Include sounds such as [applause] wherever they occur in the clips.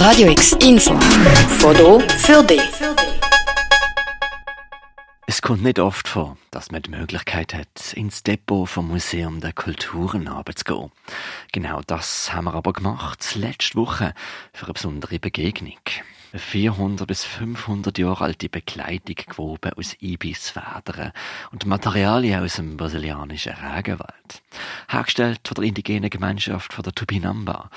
Radio X Info. Foto für dich. Es kommt nicht oft vor, dass man die Möglichkeit hat, ins Depot vom Museum der Kulturen zu gehen. Genau das haben wir aber gemacht, letzte Woche, für eine besondere Begegnung. Eine 400 bis 500 Jahre alte Bekleidung gewoben aus Ibisfedern und Materialien aus dem brasilianischen Regenwald. Hergestellt von der indigenen Gemeinschaft von der Tupinamba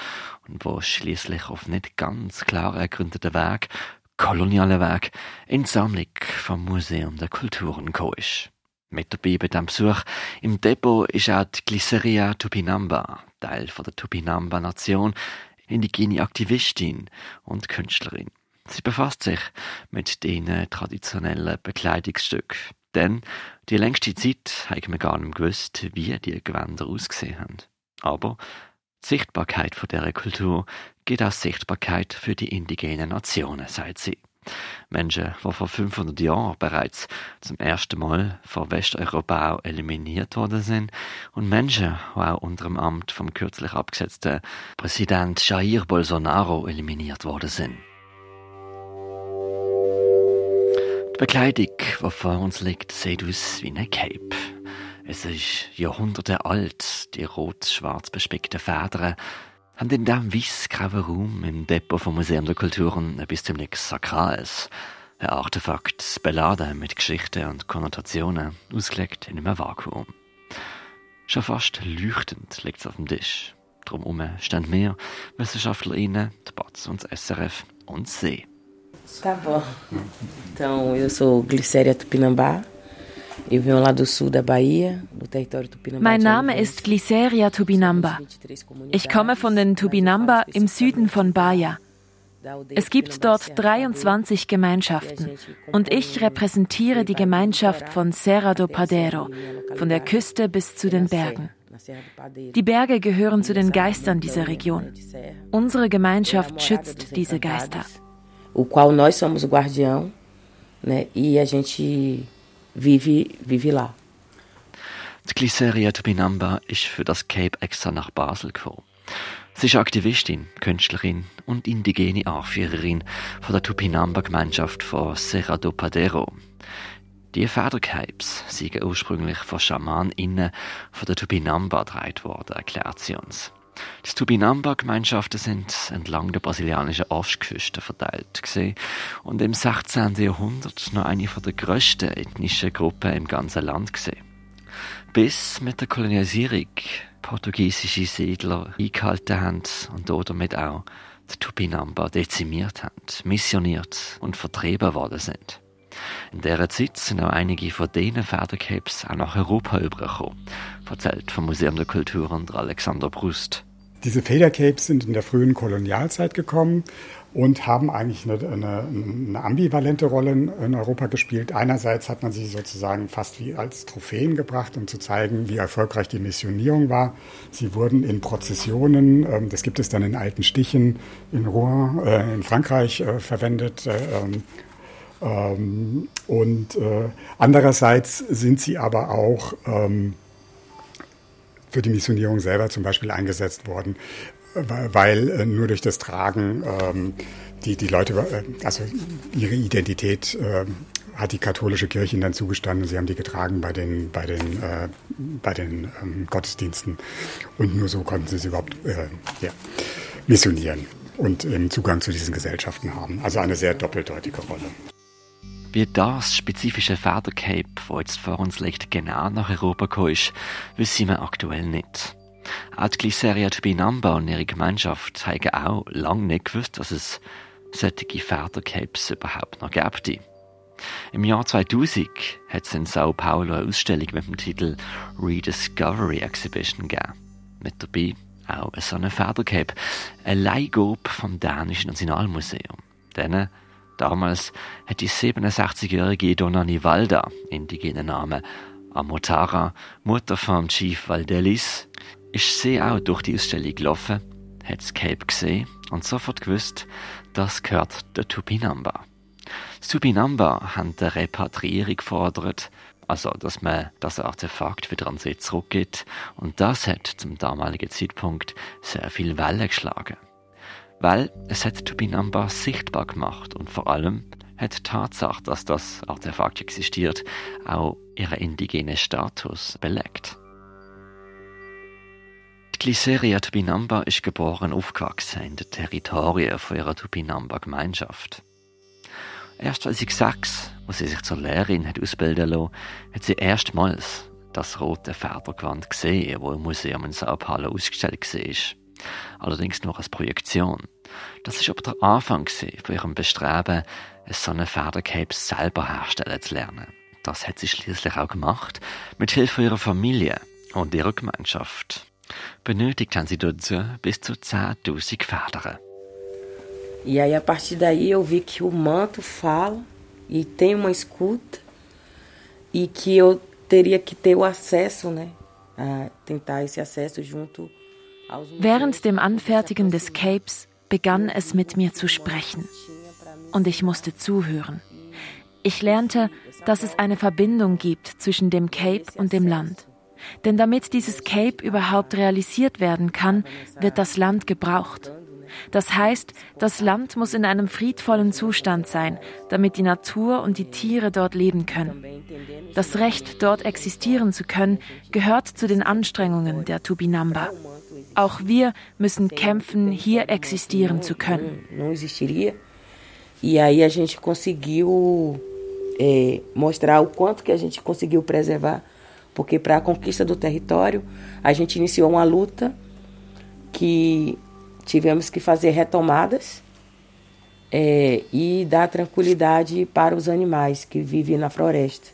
und wo schließlich auf nicht ganz klar ergründeten Weg, kolonialen Weg, in Sammlung vom Museum der Kulturen gekommen ist. Mit dabei bei diesem Besuch im Depot ist auch die Glyceria Tupinamba, Teil von der Tupinamba-Nation, indigene Aktivistin und Künstlerin. Sie befasst sich mit den traditionellen Bekleidungsstücken. Denn die längste Zeit haben wir gar nicht gewusst, wie die Gewänder ausgesehen haben. Aber Sichtbarkeit von dieser Kultur geht als Sichtbarkeit für die indigenen Nationen, sagt sie. Menschen, die vor 500 Jahren bereits zum ersten Mal von Westeuropa eliminiert worden sind und Menschen, die auch unter dem Amt vom kürzlich abgesetzten Präsident Jair Bolsonaro eliminiert worden sind. Die Bekleidung, die vor uns liegt, sieht aus wie ein Cape. Es ist Jahrhunderte alt, die rot-schwarz bespickten Federn haben in diesem weiß-grauen Raum im Depot vom Museum der Kulturen etwas ziemlich Sakrales. Ein Artefakt beladen mit Geschichten und Konnotationen, ausgelegt in einem Vakuum. Schon fast leuchtend liegt es auf dem Tisch. Drumherum stehen wir, WissenschaftlerInnen, die BATS und das SRF und See. Tá bom. Então, eu sou Glicéria Tupinambá. Mein Name ist Glyceria Tupinamba. Ich komme von den Tupinamba im Süden von Bahia. Es gibt dort 23 Gemeinschaften und ich repräsentiere die Gemeinschaft von Serra do Padeiro, von der Küste bis zu den Bergen. Die Berge gehören zu den Geistern dieser Region. Unsere Gemeinschaft schützt diese Geister. O qual nós somos o guardião, né? E a gente vive, vive lá. Die Glyceria Tupinamba ist für das Cape extra nach Basel gekommen. Sie ist Aktivistin, Künstlerin und indigene Anführerin von der Tupinamba-Gemeinschaft von Serra do Padeiro. Die Federcapes sind ursprünglich von SchamanInnen von der Tupinamba getragen worden, erklärt sie uns. Die Tupinamba-Gemeinschaften sind entlang der brasilianischen Ostküste verteilt gewesen und im 16. Jahrhundert noch eine der grössten ethnischen Gruppen im ganzen Land gewesen. Bis mit der Kolonialisierung portugiesische Siedler eingehalten haben und damit auch die Tupinamba dezimiert haben, missioniert und vertrieben worden sind. In dieser Zeit sind auch einige von diesen Pferdecapes auch nach Europa übergekommen, erzählt vom Museum der Kultur unter Alexander Brust. Diese Federcapes sind in der frühen Kolonialzeit gekommen und haben eigentlich eine, eine, eine, ambivalente Rolle in Europa gespielt. Einerseits hat man sie sozusagen fast wie als Trophäen gebracht, um zu zeigen, wie erfolgreich die Missionierung war. Sie wurden in Prozessionen, ähm, das gibt es dann in alten Stichen in Rouen, äh, in Frankreich äh, verwendet. Äh, ähm, ähm, und andererseits sind sie aber auch für die Missionierung selber zum Beispiel eingesetzt worden, weil äh, nur durch das Tragen ähm, die, die Leute, äh, also ihre Identität äh, hat die katholische Kirche ihnen dann zugestanden. Sie haben die getragen bei den, bei den, äh, bei den ähm, Gottesdiensten. Und nur so konnten sie sie überhaupt äh, ja, missionieren und ähm, Zugang zu diesen Gesellschaften haben. Also eine sehr doppeldeutige Rolle. Wie das spezifische Federcape, das jetzt vor uns liegt, genau nach Europa gekommen ist, wissen wir aktuell nicht. Auch die Glyceria Tubinamba und ihre Gemeinschaft haben auch lange nicht gewusst, dass es solche Federcapes überhaupt noch gibt. Im Jahr 2000 hat es in Sao Paulo eine Ausstellung mit dem Titel Rediscovery Exhibition gegeben. Mit dabei auch so eine Federcape, ein Leihgabe vom dänischen Nationalmuseum. Denen Damals hat die 67-jährige Donna Nivalda, indigene Name Amotara, Mutter von Chief Valdelis, ist sie auch durch die Ausstellung gelaufen, hat das Cape gesehen und sofort gewusst, das gehört der Tupinamba. Die Tupinamba haben die Repatriierung gefordert, also dass man das Artefakt wieder an sie zurückgeht und das hat zum damaligen Zeitpunkt sehr viel Wellen geschlagen. Weil es hat Tubinamba sichtbar gemacht und vor allem hat die Tatsache, dass das Artefakt existiert, auch ihren indigenen Status belegt. Die Glyceria Tubinamba ist geboren und aufgewachsen in den Territorien von ihrer Tubinamba-Gemeinschaft. Erst als sie sechs, wo sie sich zur Lehrerin hat ausbilden lassen, hat sie erstmals das rote Federgewand gesehen, wo im Museum in Sao Paulo ausgestellt war. Allerdings nur als Projektion. Das ist aber der Anfang von ihrem Bestreben, so eine Federcape selber herstellen zu lernen. Das hat sie schließlich auch gemacht, mit Hilfe ihrer Familie und ihrer Gemeinschaft. Benötigt haben sie dazu bis zu 10.000 Federn. E aí, a partir daí, eu vi que o manto fala e tem uma escuta e que eu teria que ter o acesso, né? A tentar esse acesso junto Während dem Anfertigen des Capes begann es mit mir zu sprechen und ich musste zuhören. Ich lernte, dass es eine Verbindung gibt zwischen dem Cape und dem Land. Denn damit dieses Cape überhaupt realisiert werden kann, wird das Land gebraucht. Das heißt, das Land muss in einem friedvollen Zustand sein, damit die Natur und die Tiere dort leben können. Das Recht, dort existieren zu können, gehört zu den Anstrengungen der Tubinamba. Auch wir müssen kämpfen, hier existieren zu können. E aí a gente conseguiu é, mostrar o quanto que a gente conseguiu preservar, porque para a conquista do território a gente iniciou uma luta que tivemos que fazer retomadas é, e dar tranquilidade para os animais que vivem na floresta.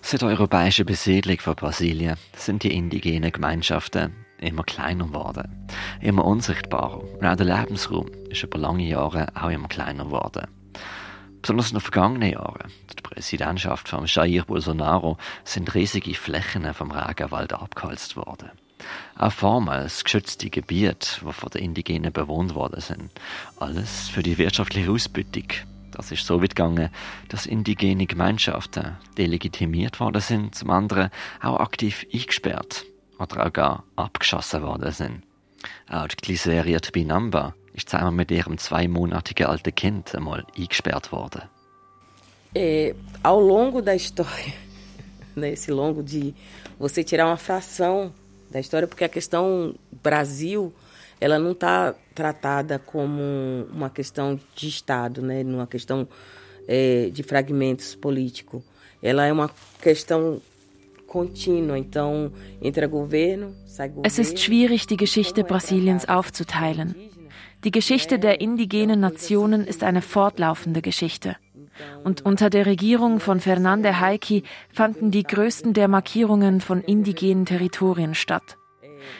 Seit der europäischen Besiedlung von Brasilien sind die indigenen Gemeinschaften immer kleiner geworden, immer unsichtbarer und auch der Lebensraum ist über lange Jahre auch immer kleiner geworden. Besonders in den vergangenen Jahren, der Präsidentschaft von Jair Bolsonaro, sind riesige Flächen vom Regenwald abgeholzt worden. Auch vormals geschützte Gebiete, die von den Indigenen bewohnt worden sind. Alles für die wirtschaftliche Ausbeutung. Das ist so weit gegangen, dass indigene Gemeinschaften delegitimiert worden sind, zum anderen auch aktiv eingesperrt oder gar abgeschossen worden sind. Auch die Tbinamba ist zusammen mit ihrem alten Kind einmal eingesperrt worden. É, ao longo da história, [laughs] nesse longo de você tirar uma fração da história, porque a questão Brasil, ela não está tratada como uma questão de Estado, né? Numa questão é, de fragmentos políticos. Ela é uma questão Es ist schwierig, die Geschichte Brasiliens aufzuteilen. Die Geschichte der indigenen Nationen ist eine fortlaufende Geschichte. Und unter der Regierung von Fernande Haiki fanden die größten der Markierungen von indigenen Territorien statt.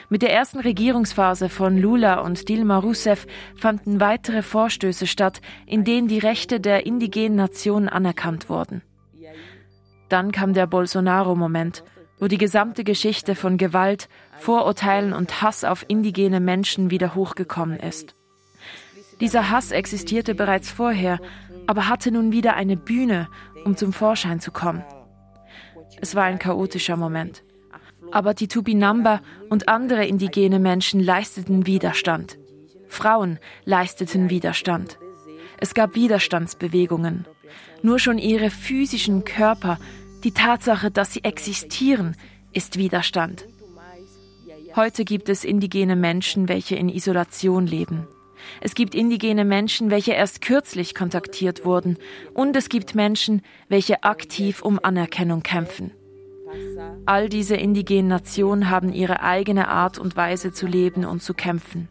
Mit der ersten Regierungsphase von Lula und Dilma Rousseff fanden weitere Vorstöße statt, in denen die Rechte der indigenen Nationen anerkannt wurden. Dann kam der Bolsonaro-Moment, wo die gesamte Geschichte von Gewalt, Vorurteilen und Hass auf indigene Menschen wieder hochgekommen ist. Dieser Hass existierte bereits vorher, aber hatte nun wieder eine Bühne, um zum Vorschein zu kommen. Es war ein chaotischer Moment. Aber die Tupinamba und andere indigene Menschen leisteten Widerstand. Frauen leisteten Widerstand. Es gab Widerstandsbewegungen. Nur schon ihre physischen Körper, die Tatsache, dass sie existieren, ist Widerstand. Heute gibt es indigene Menschen, welche in Isolation leben. Es gibt indigene Menschen, welche erst kürzlich kontaktiert wurden. Und es gibt Menschen, welche aktiv um Anerkennung kämpfen. All diese indigenen Nationen haben ihre eigene Art und Weise zu leben und zu kämpfen.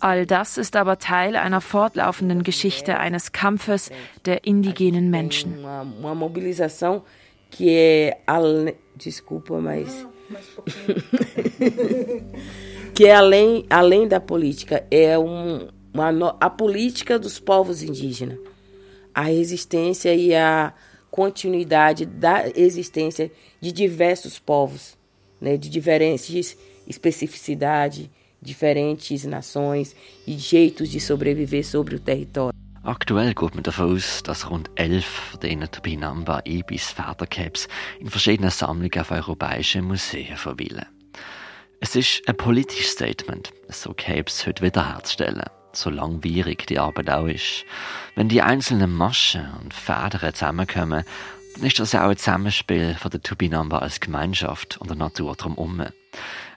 All das ist aber Teil einer fortlaufenden Geschichte eines Kampfes der indigenen Menschen. Uma mobilização que desculpa, mas [laughs] que é além, além da política, é um, uma, a política dos povos indígenas, a resistência e a continuidade da existência de diversos povos, né, de diferentes especificidades, diferentes nações e jeitos de sobreviver sobre o território. Aktuell geht man davon aus, dass rund elf von diesen Tupinamba Ibis Federcaps in verschiedenen Sammlungen auf europäischen Museen verweilen. Es ist ein politisches Statement, so Capes heute wiederherzustellen. so langwierig die Arbeit auch ist. Wenn die einzelnen Maschen und Federn zusammenkommen, dann ist das auch ein Zusammenspiel von der Tubinamba als Gemeinschaft und der Natur drumherum.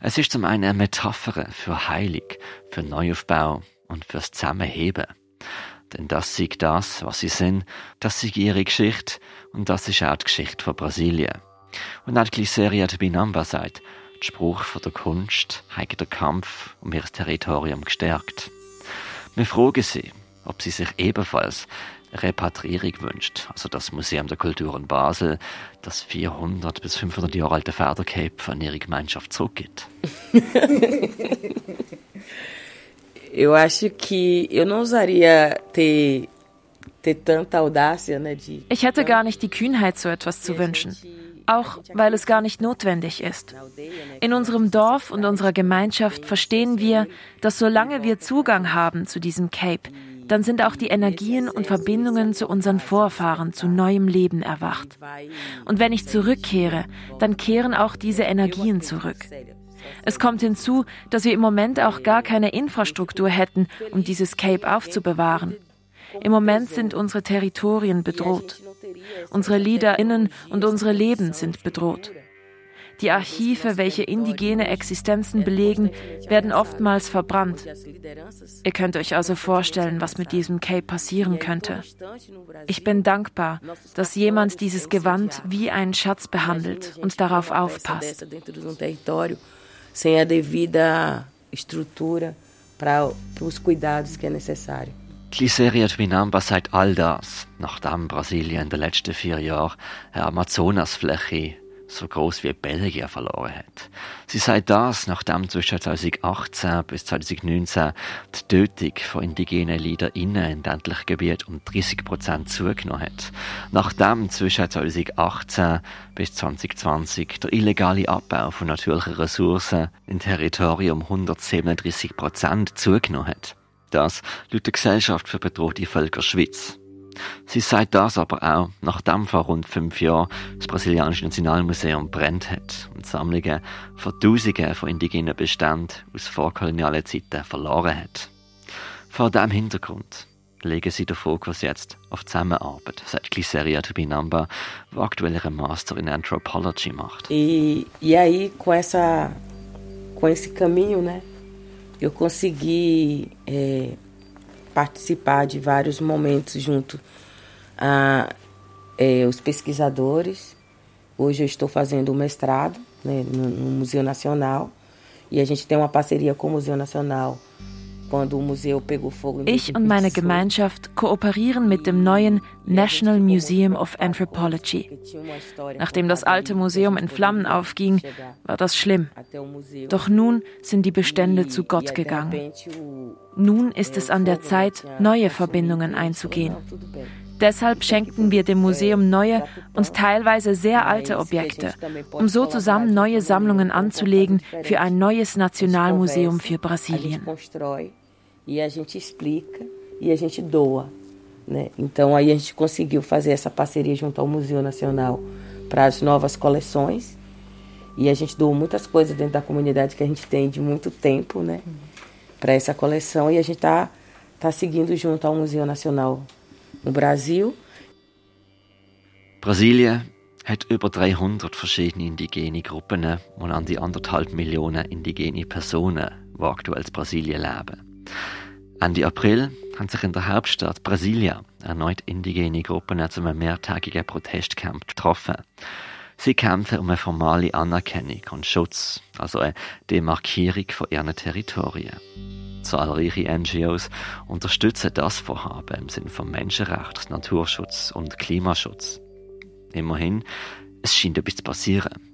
Es ist zum einen eine Metapher für Heilig, für Neuaufbau und fürs Zusammenheben. Denn das ist das, was sie sind, das ist ihre Geschichte und das ist auch die Geschichte von Brasilien. Und auch die Glyceria Tubinamba sagt, der Spruch von der Kunst hat der Kampf um ihr Territorium gestärkt. Wir fragen sie, ob sie sich ebenfalls Repatriierung wünscht, also das Museum der Kultur in Basel, das 400 bis 500 Jahre alte Federcape an ihre Gemeinschaft zurückgibt. [laughs] eu acho que eu não usaria ter Ich hätte gar nicht die Kühnheit, so etwas zu wünschen. Auch weil es gar nicht notwendig ist. In unserem Dorf und unserer Gemeinschaft verstehen wir, dass solange wir Zugang haben zu diesem Cape, dann sind auch die Energien und Verbindungen zu unseren Vorfahren zu neuem Leben erwacht. Und wenn ich zurückkehre, dann kehren auch diese Energien zurück. Es kommt hinzu, dass wir im Moment auch gar keine Infrastruktur hätten, um dieses Cape aufzubewahren. Im Moment sind unsere Territorien bedroht. Unsere Liederinnen und unsere Leben sind bedroht. Die Archive, welche indigene Existenzen belegen, werden oftmals verbrannt. Ihr könnt euch also vorstellen, was mit diesem Cape passieren könnte. Ich bin dankbar, dass jemand dieses Gewand wie einen Schatz behandelt und darauf aufpasst. Sem a devida estrutura para os cuidados que é necessário. Glyceria Twinamba sagt all das, nachdem Brasilien in den letzten vier Jahren eine Amazonasfläche so groß wie Belgien verloren hat. Sie sagt das, nachdem zwischen 2018 bis 2019 die Tötung von indigenen LeiderInnen in ländlichen Gebieten um 30 Prozent zugenommen hat. Nachdem zwischen 2018 bis 2020 der illegale Abbau von natürlichen Ressourcen im Territorium 137 Prozent zugenommen hat. Das laut der Gesellschaft für bedrohte Völker Schweiz. Sie sagt das aber auch, nachdem vor rund fünf Jahren das brasilianische Nationalmuseum brennt hat und Sammlungen von Tausenden von indigenen Beständen aus vorkolonialen Zeiten verloren hat. Vor diesem Hintergrund legen sie den Fokus jetzt auf Zusammenarbeit, sagt Glyceria Tubinamba, die aktuell ihren Master in Anthropology macht. E, e aí, com, essa, com esse caminho, né, eu consegui é, participar de vários momentos junto a é, os pesquisadores. Hoje eu estou fazendo o mestrado né, no, no Museu Nacional e a gente tem uma parceria com o Museu Nacional Ich und meine Gemeinschaft kooperieren mit dem neuen National Museum of Anthropology. Nachdem das alte Museum in Flammen aufging, war das schlimm. Doch nun sind die Bestände zu Gott gegangen. Nun ist es an der Zeit, neue Verbindungen einzugehen. Deshalb schenkten wir dem Museum neue und teilweise sehr alte Objekte, um so zusammen neue Sammlungen anzulegen für ein neues Nationalmuseum für Brasilien. E a gente explica e a gente doa. Né? Então aí a gente conseguiu fazer essa parceria junto ao Museu Nacional para as novas coleções. E a gente doou muitas coisas dentro da comunidade que a gente tem de muito tempo, né? Para essa coleção. E a gente está tá seguindo junto ao Museu Nacional no Brasil. Brasília hat über 300 verschiedene indigene Gruppen und an die anderthalb Millionen indigene Personen, die aktuell in Brasilien leben. Ende April haben sich in der Hauptstadt Brasilia erneut indigene Gruppen zu einem mehrtägigen Protestcamp getroffen. Sie kämpfen um eine formale Anerkennung und Schutz, also eine Demarkierung von ihren Territorien. Zahlreiche NGOs unterstützen das Vorhaben im Sinne von Menschenrecht, Naturschutz und Klimaschutz. Immerhin, es scheint etwas zu passieren.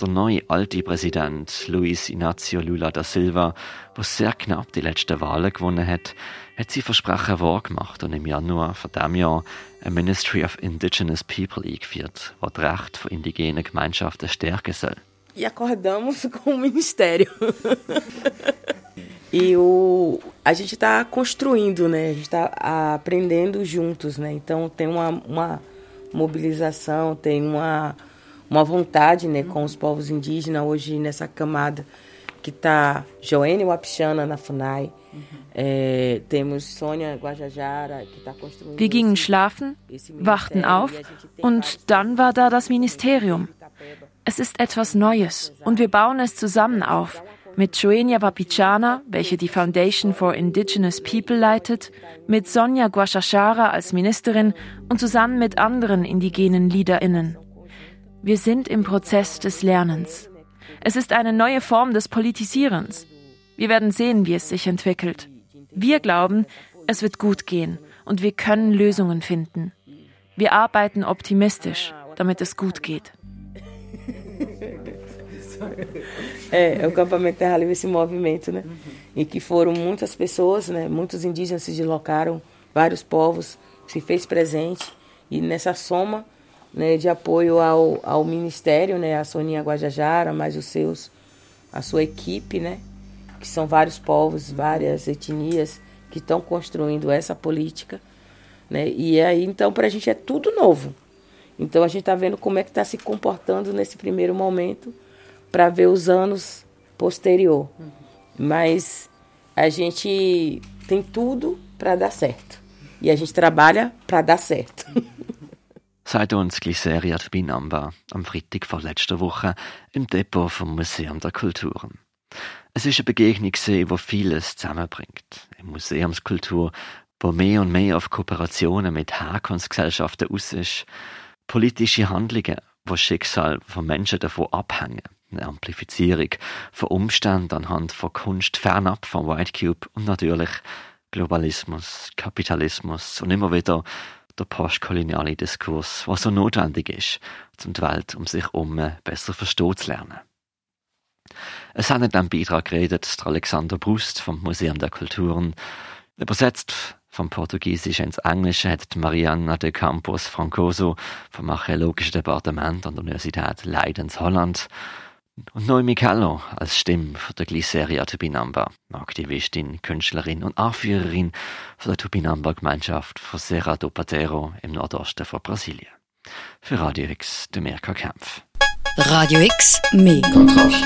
Der neue alte Präsident Luis Inácio Lula da Silva, der sehr knapp die letzten Wahlen gewonnen hat, hat sie Versprechen wahrgemacht und im Januar von diesem Jahr ein Ministry of Indigenous People eingeführt, das das Recht von indigenen Gemeinschaften stärken soll. E acordamos [laughs] com o ministério. e o, a gente está construindo, né? A gente está aprendendo juntos, né? Então tem uma, uma mobilização, tem uma uma vontade né, com os povos indígenas hoje nessa camada que está Joênia Wapichana na FUNAI, äh, Wir gingen schlafen, wachten auf und dann war da das Ministerium. Es ist etwas Neues und wir bauen es zusammen auf mit Joenia Wapichana, welche die Foundation for Indigenous People leitet, mit Sonja Guashashara als Ministerin und zusammen mit anderen indigenen LeaderInnen. Wir sind im Prozess des Lernens. Es ist eine neue Form des Politisierens. Wir werden sehen, wie es sich entwickelt. Wir glauben, es wird gut gehen und wir können Lösungen finden. Wir arbeiten optimistisch, damit es gut geht. [laughs] É, o Campamento Terra Livre esse movimento, né? Em que foram muitas pessoas, né? Muitos indígenas se deslocaram, vários povos se fez presente e nessa soma né, de apoio ao, ao ministério, né? A Soninha Guajajara, mais os seus, a sua equipe, né? Que são vários povos, várias etnias que estão construindo essa política, né? E aí então para a gente é tudo novo. Então a gente está vendo como é que está se comportando nesse primeiro momento para ver os anos posterior. Mas a gente tem tudo para dar certo. E a gente trabalha para dar certo. [laughs] Sagt uns Glyceria Binamba am Freitag vor letzter Woche im Depot vom Museum der Kulturen. Es ist eine Begegnung, die vieles zusammenbringt. Eine Museumskultur, wo mehr und mehr auf Kooperationen mit Herkunftsgesellschaften aus ist, politische Handlungen, wo Schicksal von Menschen davon abhängen eine Amplifizierung von Umständen anhand von Kunst fernab vom White Cube und natürlich Globalismus, Kapitalismus und immer wieder der postkoloniale Diskurs, was so notwendig ist, um die Welt um sich herum besser verstehen zu lernen. Es hat in diesem Beitrag geredet der Alexander Brust vom Museum der Kulturen, übersetzt vom Portugiesischen ins Englische hat Mariana de Campos Francoso vom Archäologischen Departement an der Universität Leidens Holland und Noemi Keller als Stimme von der Glyceria Tupinamba, Aktivistin, Künstlerin und Anführerin von der Tupinamba-Gemeinschaft von Serra do Patero im Nordosten von Brasilien. Für Radio X, der Merker Kempf. Radio X, mehr Kontrast.